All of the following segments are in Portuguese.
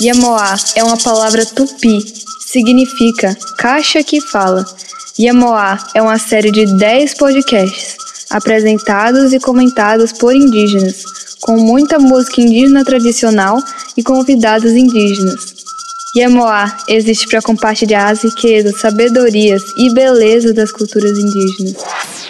Yamoá é uma palavra tupi, significa caixa que fala. Yamoá é uma série de 10 podcasts apresentados e comentados por indígenas, com muita música indígena tradicional e convidados indígenas. Yamoá existe para compartilhar as riquezas, sabedorias e beleza das culturas indígenas.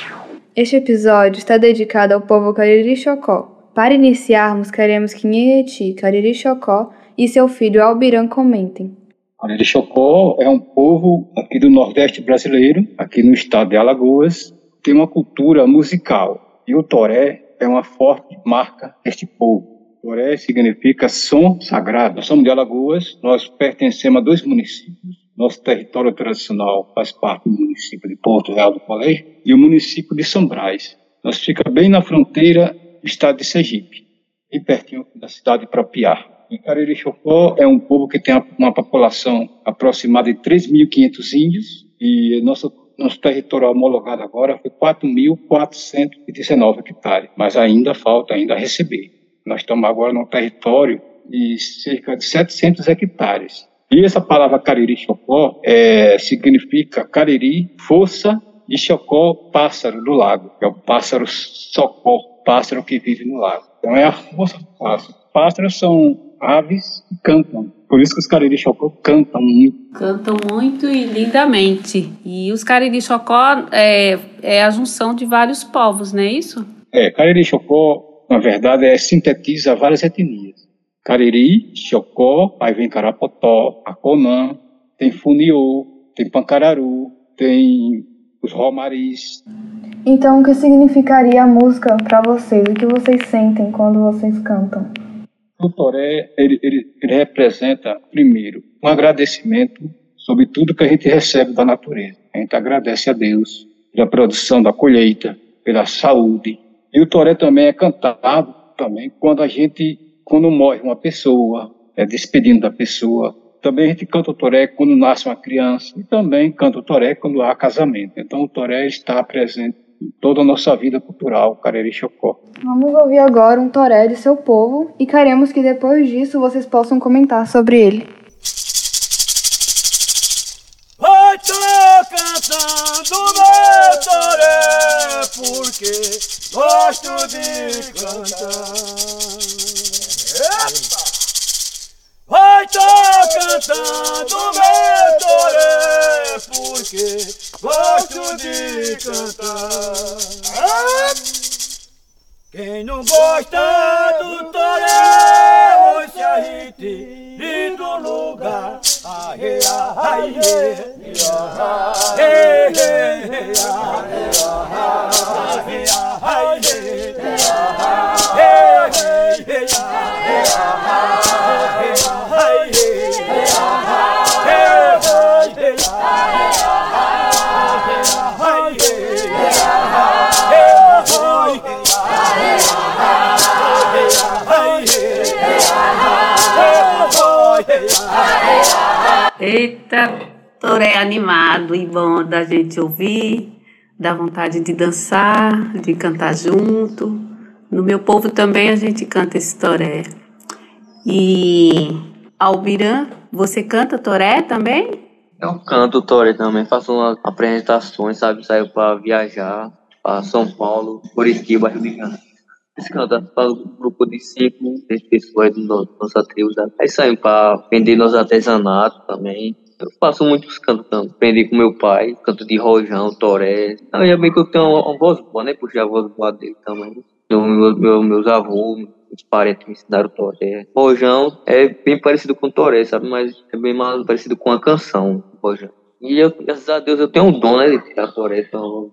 Este episódio está dedicado ao povo Cariri Chocó. Para iniciarmos, queremos que Nheti, Cariri Chocó e seu filho Albiran comentem. Cariri Chocó é um povo aqui do Nordeste brasileiro, aqui no estado de Alagoas, tem uma cultura musical e o toré é uma forte marca deste povo. Toré significa som sagrado. Nós somos de Alagoas, nós pertencemos a dois municípios. Nosso território tradicional faz parte do município de Porto Real do Colégio e o município de São Brás. Nós fica bem na fronteira do estado de Sergipe, bem pertinho da cidade de Propiar. E Cariri Chocó é um povo que tem uma população aproximada de 3.500 índios e nosso nosso território homologado agora foi 4.419 hectares, mas ainda falta ainda receber. Nós estamos agora num território de cerca de 700 hectares. E essa palavra Cariri Chocó é, significa Cariri, força, e Chocó, pássaro do lago, que é o pássaro Socó, pássaro que vive no lago. Então é a força do pássaro. Pássaros são aves que cantam. Por isso que os Cariri Chocó cantam muito. Cantam muito e lindamente. E os Cariri Chocó é, é a junção de vários povos, não é isso? É, Cariri Chocó, na verdade, é, sintetiza várias etnias. Cariri, Chocó, aí vem Carapotó, Aconã, tem Funiô, tem Pancararu, tem os Romaris. Então, o que significaria a música para vocês? O que vocês sentem quando vocês cantam? O Toré, ele, ele, ele representa, primeiro, um agradecimento sobre tudo que a gente recebe da natureza. A gente agradece a Deus pela produção da colheita, pela saúde. E o Toré também é cantado também quando a gente, quando morre uma pessoa, é despedindo da pessoa. Também a gente canta o Toré quando nasce uma criança e também canta o Toré quando há casamento. Então o Toré está presente toda a nossa vida cultural, Cariri Chocó. Vamos ouvir agora um toré de seu povo e queremos que depois disso vocês possam comentar sobre ele. Oi, tô cantando meu toré porque gosto de cantar. Epa! Oi, tô cantando meu toré porque gosto de cantar. Quem não gosta do toré, hoje a gente lindo lugar. Aê, aê, aê, aê, aê, Eita, toré animado e bom da gente ouvir, dá vontade de dançar, de cantar junto. No meu povo também a gente canta esse toré. E Albiran, você canta toré também? Eu canto toré também, faço apresentações, sabe? Saio para viajar para São Paulo, Curitiba, Rio de Janeiro. Eles cantam para um grupo de cinco, seis pessoas do nossa tribo. Aí saímos para vender nos artesanatos também. Eu faço muitos também. Aprendi com meu pai, canto de rojão, toré. Ainda bem que eu tenho uma, uma voz boa, né? Puxei a voz boa dele também. Meu, meu, meus avós, os parentes me ensinaram toré. Rojão é bem parecido com toré, sabe? Mas é bem mais parecido com a canção, rojão. E eu, graças a Deus, eu tenho um dom, né? De tirar toré, então...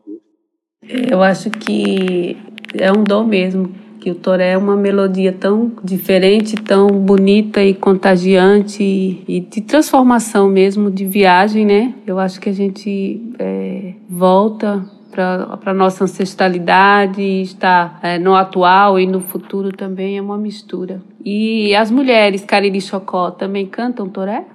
Eu acho que é um dom mesmo, que o toré é uma melodia tão diferente, tão bonita e contagiante e, de transformação mesmo, de viagem, né? Eu acho que a gente é, volta para a nossa ancestralidade, está é, no atual e no futuro também é uma mistura. E as mulheres Cariri Chocó também cantam toré?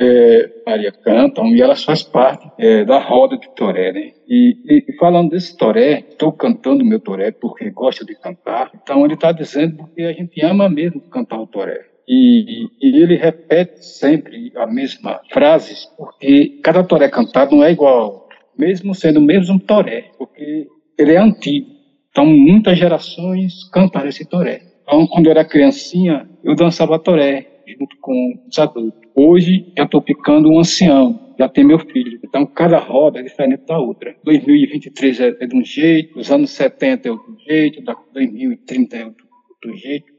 É, Maria cantam e elas fazem parte é, da roda de Toré, né? E, e, falando desse Toré, estou cantando meu Toré porque gosto de cantar. Então ele está dizendo porque a gente ama mesmo cantar o Toré. E, e, ele repete sempre a mesma frase, porque cada toré cantado não é igual, mesmo sendo o mesmo toré, porque ele é antigo. Então, muitas gerações cantaram esse toré. Então, quando eu era criancinha, eu dançava toré com os adultos. Hoje, eu estou ficando um ancião, já tem meu filho. Então, cada roda é diferente da outra. 2023 é, é de um jeito, os anos 70 é outro jeito, 2030 é outro, outro jeito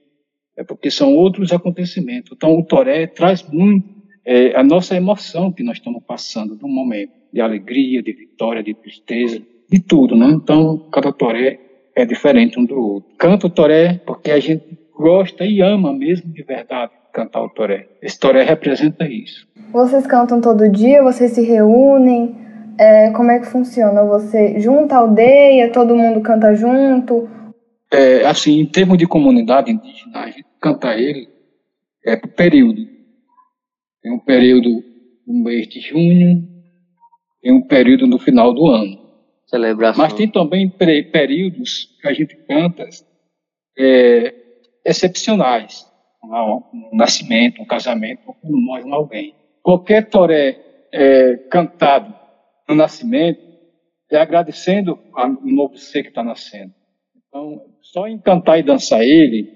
é porque são outros acontecimentos. Então, o Toré traz muito é, a nossa emoção que nós estamos passando no momento, de alegria, de vitória, de tristeza, de tudo, né? Então, cada Toré é diferente um do outro. Canta o Toré porque a gente gosta e ama mesmo de verdade cantar o Toré. Esse Toré representa isso. Vocês cantam todo dia? Vocês se reúnem? É, como é que funciona? Você junta a aldeia, todo mundo canta junto? É, assim, em termos de comunidade indígena, a gente canta ele é por período. Tem um período no mês de junho, tem um período no final do ano. Celebração. Mas tem também períodos que a gente canta é, excepcionais. Um, nascimento, um casamento, quando morre alguém. Qualquer toré é, cantado no nascimento é agradecendo ao novo ser que está nascendo. Então, só em cantar e dançar ele,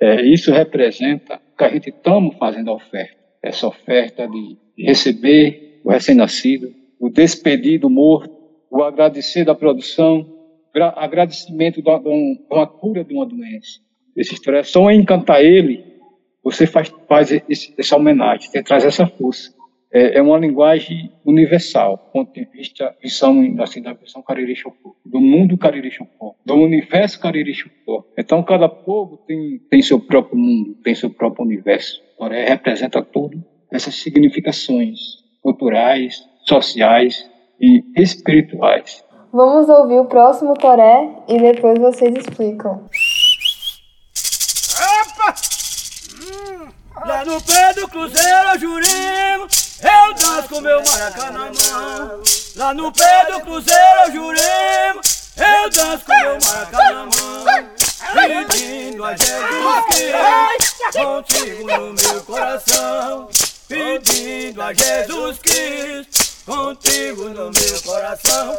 é, isso representa que a gente estamos fazendo a oferta. Essa oferta de receber o recém-nascido, o despedir do morto, o agradecer da produção, agradecimento de uma cura de uma doença. Esse história, só em cantar ele, você faz, faz esse, essa homenagem, você traz essa força é, é uma linguagem universal, ponto de vista visão, assim, da visão Cariri do mundo Cariri do universo Cariri. Então, cada povo tem, tem seu próprio mundo, tem seu próprio universo. Toré representa tudo essas significações culturais, sociais e espirituais. Vamos ouvir o próximo Toré e depois vocês explicam. Lá no pé do cruzeiro, Jurimo, eu danço com meu maracá na mão. Lá no pé do cruzeiro eu. Eu danço com meu maracá na mão. Pedindo a Jesus Cristo contigo no meu coração. Pedindo a Jesus Cristo contigo no meu coração.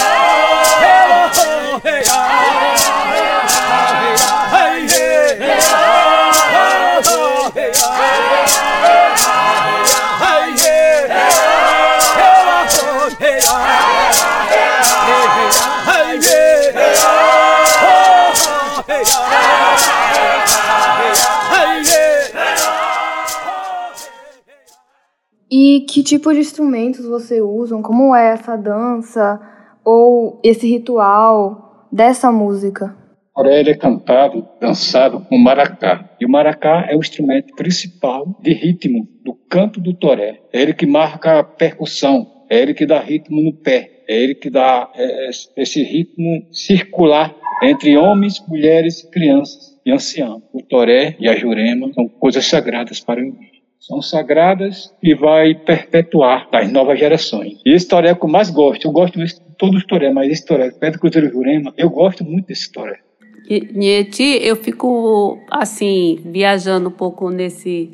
E que tipo de instrumentos você usam? Como é essa dança ou esse ritual dessa música? Orelha é cantado, dançado com maracá. E o maracá é o instrumento principal de ritmo do canto do toré. É ele que marca a percussão, é ele que dá ritmo no pé, é ele que dá é, esse ritmo circular entre homens, mulheres, crianças e anciãos. O toré e a jurema são coisas sagradas para indígena são sagradas e vai perpetuar as novas gerações. E esse toré que eu mais gosto. Eu gosto de todos os toré, mas esse toré, Pedro Cruzeiro Jurema, eu gosto muito desse toré. Nieti, eu fico assim, viajando um pouco nesse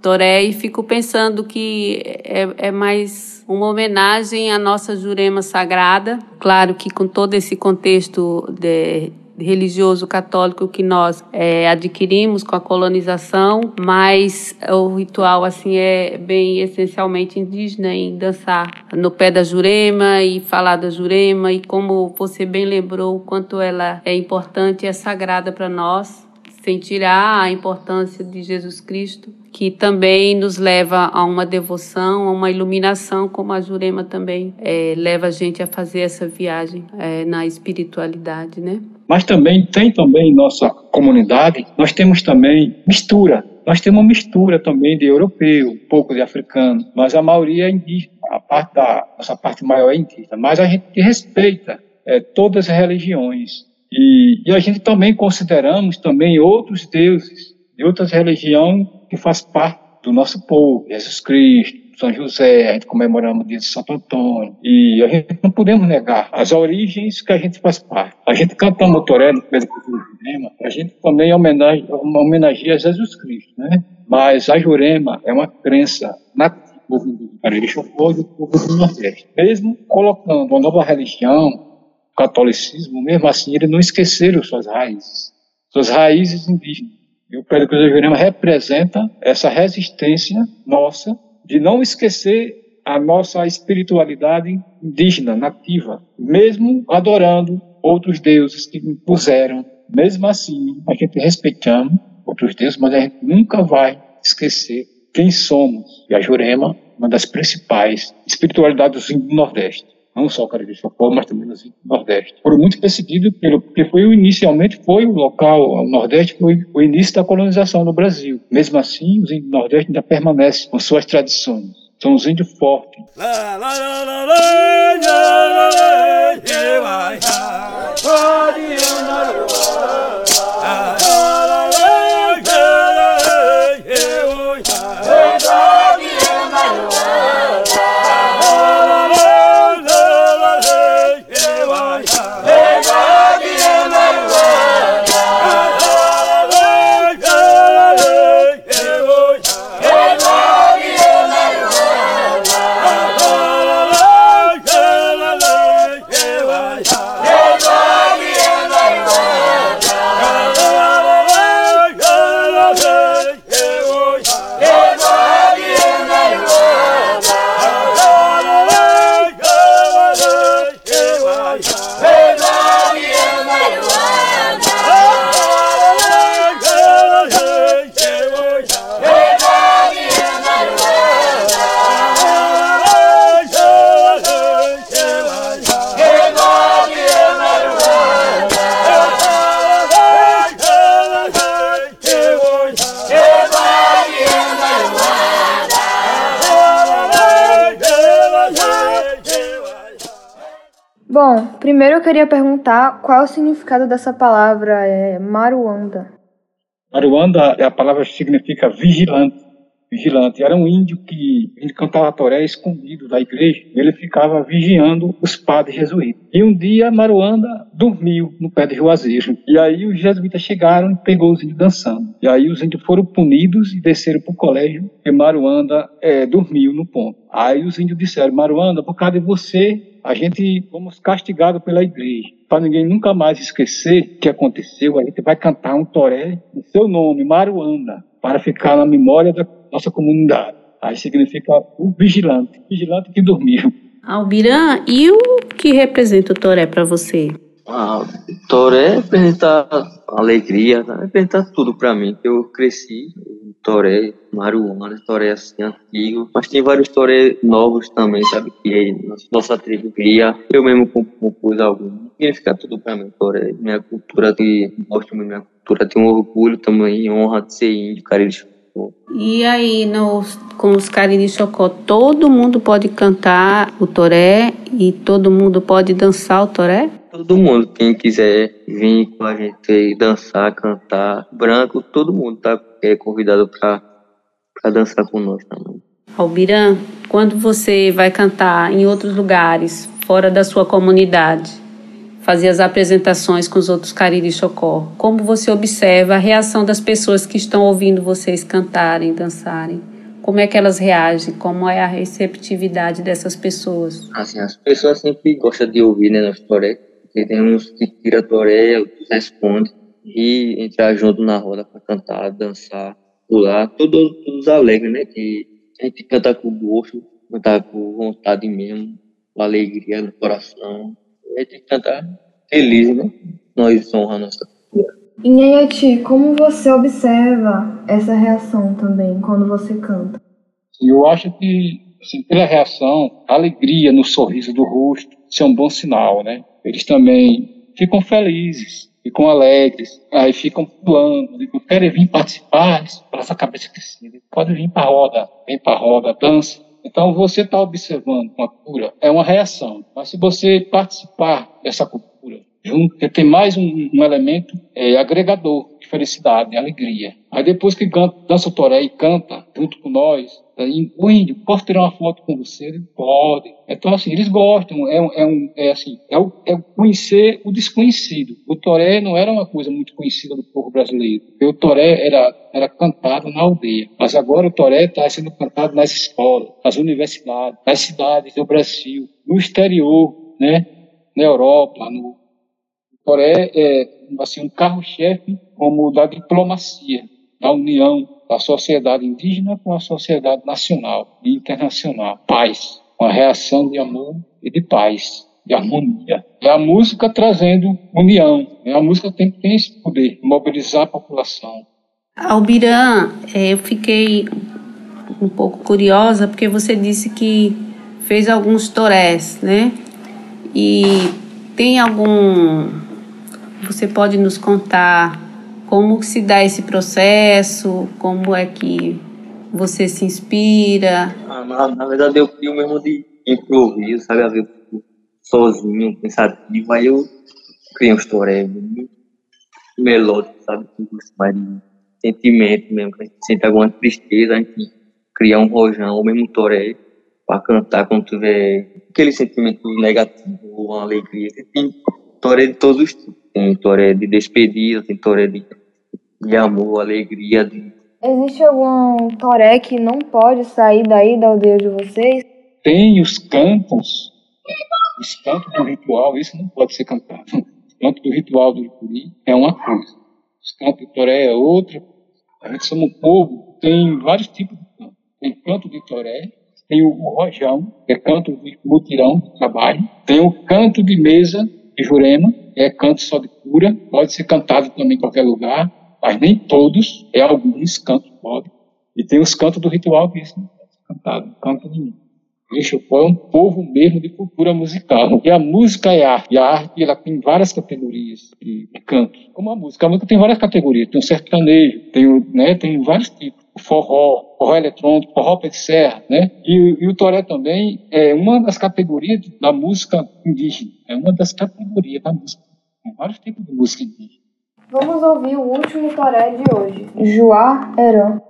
toré e fico pensando que é, é mais uma homenagem à nossa Jurema sagrada. Claro que com todo esse contexto de religioso católico que nós é, adquirimos com a colonização, mas o ritual assim é bem essencialmente indígena em dançar no pé da Jurema e falar da Jurema e como você bem lembrou o quanto ela é importante e é sagrada para nós, sem tirar a importância de Jesus Cristo que também nos leva a uma devoção, a uma iluminação, como a Jurema também é, leva a gente a fazer essa viagem é, na espiritualidade, né? Mas também tem também nossa comunidade, nós temos também mistura. Nós temos uma mistura também de europeu, um pouco de africano, mas a maioria é indígena. A parte da nossa parte maior é indígena, mas a gente respeita é, todas as religiões e, e a gente também consideramos também outros deuses de outras religiões que faz parte do nosso povo, Jesus Cristo, São José, a gente comemoramos o dia de Santo Antônio, e a gente não podemos negar as origens que a gente faz parte. A gente canta Motoré no Pedro Jurema, a gente também homenageia, homenageia Jesus Cristo, né? Mas a Jurema é uma crença do povo do Cariri e do povo do Nordeste. Mesmo colocando uma nova religião, o catolicismo, mesmo assim, eles não esqueceram suas raízes, suas raízes indígenas. E o Pé do Cruzeiro Jurema representa essa resistência nossa de não esquecer a nossa espiritualidade indígena, nativa, mesmo adorando outros deuses que impuseram. Mesmo assim, a gente respeitamos outros deuses, mas a gente nunca vai esquecer quem somos. E a Jurema, uma das principais espiritualidades do Nordeste não só o Cariri Chocó, mas também no Nordeste. Foram muito perseguidos pelo, porque foi inicialmente foi o local, o Nordeste foi o início da colonização no Brasil. Mesmo assim, os índios do Nordeste ainda permanecem com suas tradições. São os índios fortes. Bom, primeiro eu queria perguntar qual o significado dessa palavra é, Maruanda. Maruanda, é a palavra significa vigilante. Vigilante. Era um índio que ele cantava toré escondido da igreja. Ele ficava vigiando os padres jesuítas. E um dia Maruanda dormiu no pé de Juazeiro. E aí os jesuítas chegaram e pegou os índios dançando. E aí os índios foram punidos e desceram para o colégio. E Maruanda é, dormiu no ponto. Aí os índios disseram: Maruanda, por causa de você, a gente fomos castigados pela igreja. Para ninguém nunca mais esquecer o que aconteceu, a gente vai cantar um toré em seu nome, Maruanda, para ficar na memória da nossa comunidade. Aí significa o vigilante, vigilante que dormiu. Albiran, e o que representa o toré para você? Ah, Toré representa alegria, né? representa tudo para mim. Eu cresci Toré, Maruana, Toré assim antigo, mas tem vários Toré novos também, sabe? Que nossa tribo cria. Eu mesmo compus algum. Significa tudo para mim, Toré. Minha cultura, de, gosto muito minha cultura, tenho orgulho também, honra de ser índio, Cariri e aí, nos, com os Cariri Chocó, todo mundo pode cantar o toré e todo mundo pode dançar o toré? Todo mundo, quem quiser vir com a gente dançar, cantar, branco, todo mundo tá é convidado para dançar conosco também. Albiran, quando você vai cantar em outros lugares, fora da sua comunidade, fazer as apresentações com os outros Cariri Chocó, como você observa a reação das pessoas que estão ouvindo vocês cantarem, dançarem? Como é que elas reagem? Como é a receptividade dessas pessoas? Assim, as pessoas sempre gostam de ouvir, né, nosso toré tem uns que tira a toreia, outros responde e entrar junto na roda para cantar, dançar, pular, todos, todos alegres, né? Que a gente canta com gosto, cantar com vontade mesmo, com alegria no coração. A gente cantar feliz, né? Nós honramos a nossa cultura. E Nhayati, como você observa essa reação também quando você canta? Eu acho que, assim, pela reação, a alegria no sorriso do rosto, isso é um bom sinal, né? Eles também ficam felizes, ficam alegres, aí ficam pulando, querem vir participar, para essa cabeça crescida, pode vir para a roda, vem para a roda, dança. Então você está observando uma cultura, é uma reação. Mas se você participar dessa cultura junto, tem mais um, um elemento é, agregador, de felicidade, de alegria. Aí depois que dança o toré e canta junto com nós, aí, o índio, posso tirar uma foto com você? Ele pode. Então, assim, eles gostam, é, é, um, é assim, é, o, é conhecer o desconhecido. O toré não era uma coisa muito conhecida do povo brasileiro, o toré era, era cantado na aldeia, mas agora o toré está sendo cantado nas escolas, nas universidades, nas cidades do Brasil, no exterior, né? na Europa, no, Toré é assim, um carro-chefe como da diplomacia, da união da sociedade indígena com a sociedade nacional e internacional. Paz, uma reação de amor e de paz, de harmonia. É a música trazendo união. É a música tem, tem esse poder, mobilizar a população. Albiran, é, eu fiquei um pouco curiosa porque você disse que fez alguns torés, né? E tem algum você pode nos contar como se dá esse processo, como é que você se inspira? Ah, na, na, verdade eu crio mesmo de improviso, sabe? Às vezes sozinho, pensativo, aí eu crio um toré melódico, sabe? De sentimento mesmo, que a gente sente alguma tristeza, a gente cria um rojão, ou mesmo um toré, para cantar quando tiver aquele sentimento negativo ou uma alegria. Tem toré de todos os tipos tem toré de despedida, tem toré de, de amor, alegria. De... Existe algum toré que não pode sair daí da aldeia de vocês? Tem os cantos, os cantos do ritual, isso não pode ser cantado. Os cantos do ritual do Icuri é uma coisa, os cantos do toré é outra. A gente somos um povo, tem vários tipos de canto. Tem canto de toré, tem o, rojão, que é canto de mutirão, de trabalho, tem o canto de mesa de Jurema, é canto só de cura, pode ser cantado também em qualquer lugar, mas nem todos, é alguns cantos podem. E tem os cantos do ritual que isso não pode ser cantado, canto de mim. Ixopó é um povo mesmo de cultura musical. E a música é arte. E a arte ela tem várias categorias de, de cantos. Como a música. A música tem várias categorias. Tem o sertanejo, tem, o, né, tem vários tipos. Forró, forró eletrônico, forró pé de serra, né? E, e, o toré também é uma das categorias da música indígena. É uma das categorias da música. Tem vários tipos de música indígena. Vamos ouvir o último toré de hoje. Joá Heran.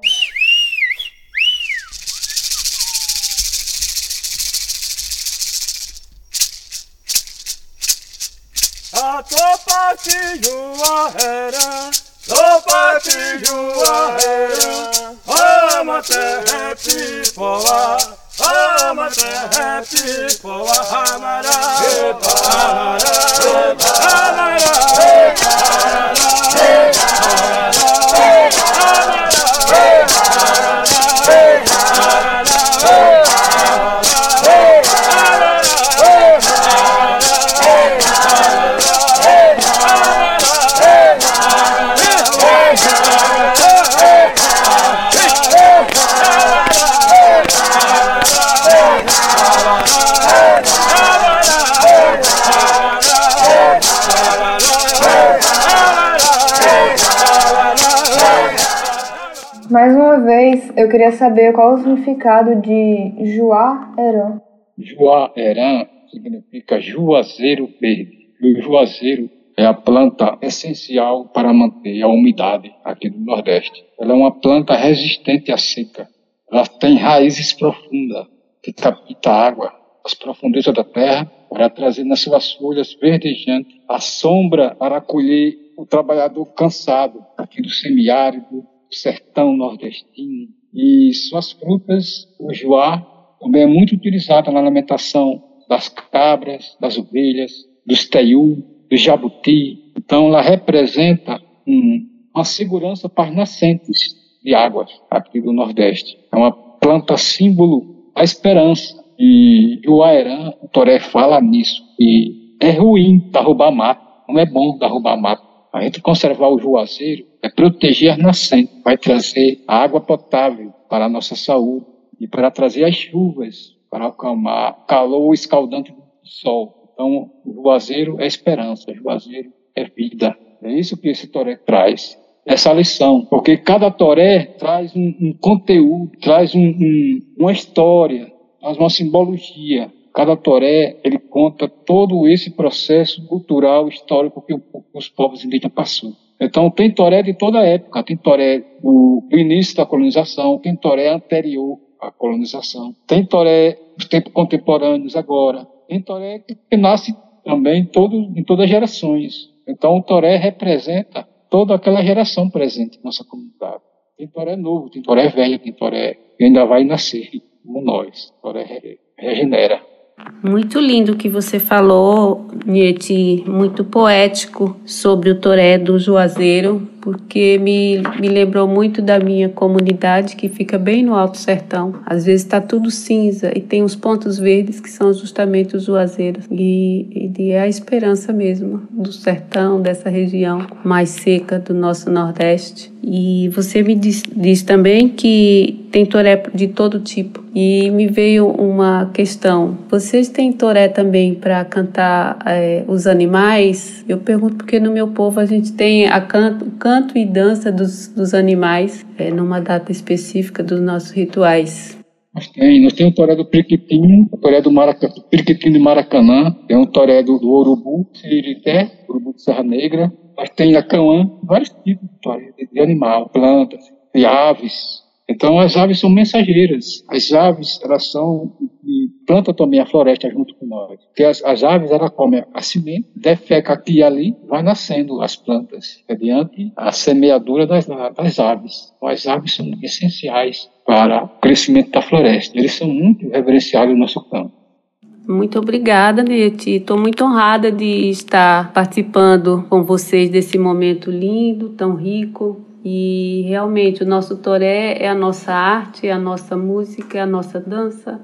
A topa que jua era, topa que jua era, ama terra pipoa, ama terra pipoa, amara, amara, amara, Mais eu queria saber qual o significado de Juá Heran. Juá Heran significa juazeiro verde. O juazeiro é a planta essencial para manter a umidade aqui do Nordeste. Ela é uma planta resistente à seca. Ela tem raízes profundas que captam água das profundezas da terra para trazer nas suas folhas verdejantes a sombra para acolher o trabalhador cansado aqui do semiárido, sertão nordestino. E suas frutas, o joá, também é muito utilizado na alimentação das cabras, das ovelhas, dos teiu, do jabuti. Então, ela representa um, uma segurança para as nascentes de águas aqui do Nordeste. É uma planta símbolo da esperança. E o Aerã, o Toré fala nisso. E é ruim derrubar mato, não é bom derrubar mato. A gente conservar o juazeiro é proteger as nascentes, vai trazer água potável para a nossa saúde e para trazer as chuvas, para acalmar o calor escaldante do sol. Então, o juazeiro é esperança, o juazeiro é vida. É isso que esse toré traz, essa lição. Porque cada toré traz um, um conteúdo, traz um, um, uma história, traz uma simbologia. Cada toré, ele conta todo esse processo cultural, histórico que os povos indígenas passou. Então, tem toré de toda época. Tem toré do, início da colonização, tem toré anterior à colonização, tem toré dos tempos contemporâneos agora, tem toré que, que nasce também todo, em todas as gerações. Então, o toré representa toda aquela geração presente na nossa comunidade. Tem toré novo, tem toré velho, tem toré que ainda vai nascer, como nós. Toré regenera. Muito lindo o que você falou, Nieti, muito poético sobre o toré do Juazeiro, porque me, me lembrou muito da minha comunidade que fica bem no Alto Sertão. Às vezes está tudo cinza e tem os pontos verdes que são justamente os juazeiros. E, e é a esperança mesmo do sertão, dessa região mais seca do nosso Nordeste. E você me diz, diz também que tem toré de todo tipo. E me veio uma questão: vocês têm toré também para cantar é, os animais? Eu pergunto porque no meu povo a gente tem a canto, canto e dança dos, dos animais é, numa data específica dos nossos rituais. Nós temos, nós temos o toré do Periquitinho, o toré do, Maraca, do Periquitinho de Maracanã, tem o toré do, do Urubu, Siririté, Urubu de Serra Negra, nós temos a Cauã, vários tipos de de, animal, plantas, de aves, então, as aves são mensageiras. As aves, elas são e planta também a floresta junto com nós. Porque as, as aves, ela come a semente, defeca aqui e ali, vai nascendo as plantas, mediante a semeadura das, das aves. Então, as aves são essenciais para o crescimento da floresta. Eles são muito reverenciados no nosso campo. Muito obrigada, Nete. Estou muito honrada de estar participando com vocês desse momento lindo, tão rico, e realmente o nosso toré é a nossa arte, é a nossa música, é a nossa dança,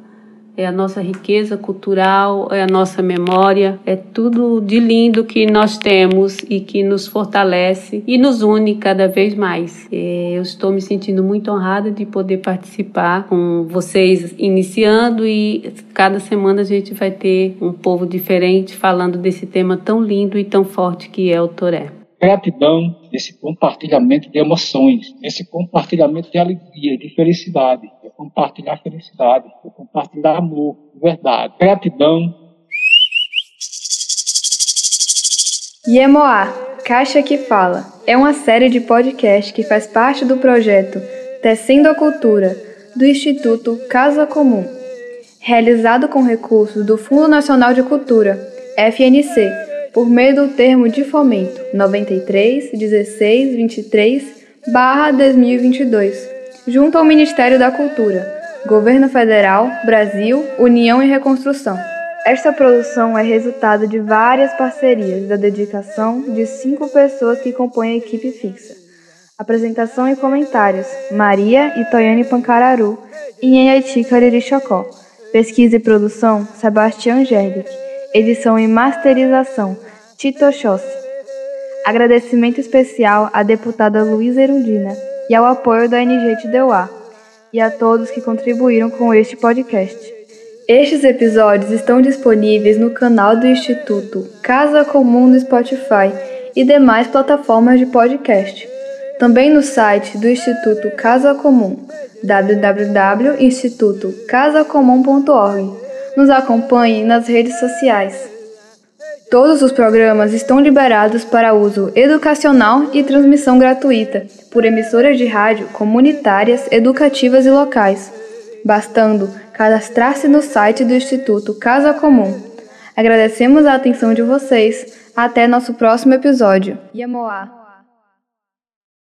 é a nossa riqueza cultural, é a nossa memória, é tudo de lindo que nós temos e que nos fortalece e nos une cada vez mais. É, eu estou me sentindo muito honrada de poder participar com vocês iniciando e cada semana a gente vai ter um povo diferente falando desse tema tão lindo e tão forte que é o toré gratidão, esse compartilhamento de emoções, esse compartilhamento de alegria, de felicidade, compartilhar felicidade, compartilhar amor, verdade, gratidão. Yemoá, Caixa que Fala, é uma série de podcast que faz parte do projeto Tecendo a Cultura, do Instituto Casa Comum, realizado com recursos do Fundo Nacional de Cultura, FNC, por meio do termo de fomento 93 16 23 2022, junto ao Ministério da Cultura, Governo Federal, Brasil, União e Reconstrução. Esta produção é resultado de várias parcerias da dedicação de cinco pessoas que compõem a equipe fixa. Apresentação e comentários: Maria e Toyane Pancararu e Nhaiti Cariri-Chocó. Pesquisa e produção: Sebastião Gerlich. Edição e masterização: Tito Oxóssi. Agradecimento especial à deputada Luísa Erundina e ao apoio da NG Tideuá e a todos que contribuíram com este podcast. Estes episódios estão disponíveis no canal do Instituto Casa Comum no Spotify e demais plataformas de podcast. Também no site do Instituto Casa Comum, www.institutocasacomum.org nos acompanhe nas redes sociais. Todos os programas estão liberados para uso educacional e transmissão gratuita por emissoras de rádio comunitárias, educativas e locais, bastando cadastrar-se no site do Instituto Casa Comum. Agradecemos a atenção de vocês. Até nosso próximo episódio. Yamoá.